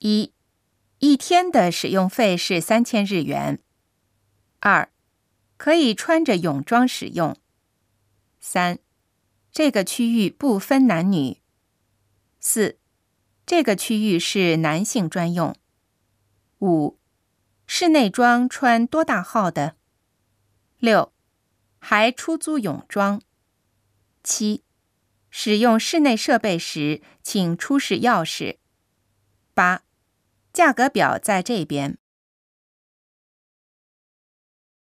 一，一天的使用费是三千日元。二，可以穿着泳装使用。三，这个区域不分男女。四，这个区域是男性专用。五，室内装穿多大号的？六，还出租泳装。七，使用室内设备时，请出示钥匙。八，价格表在这边。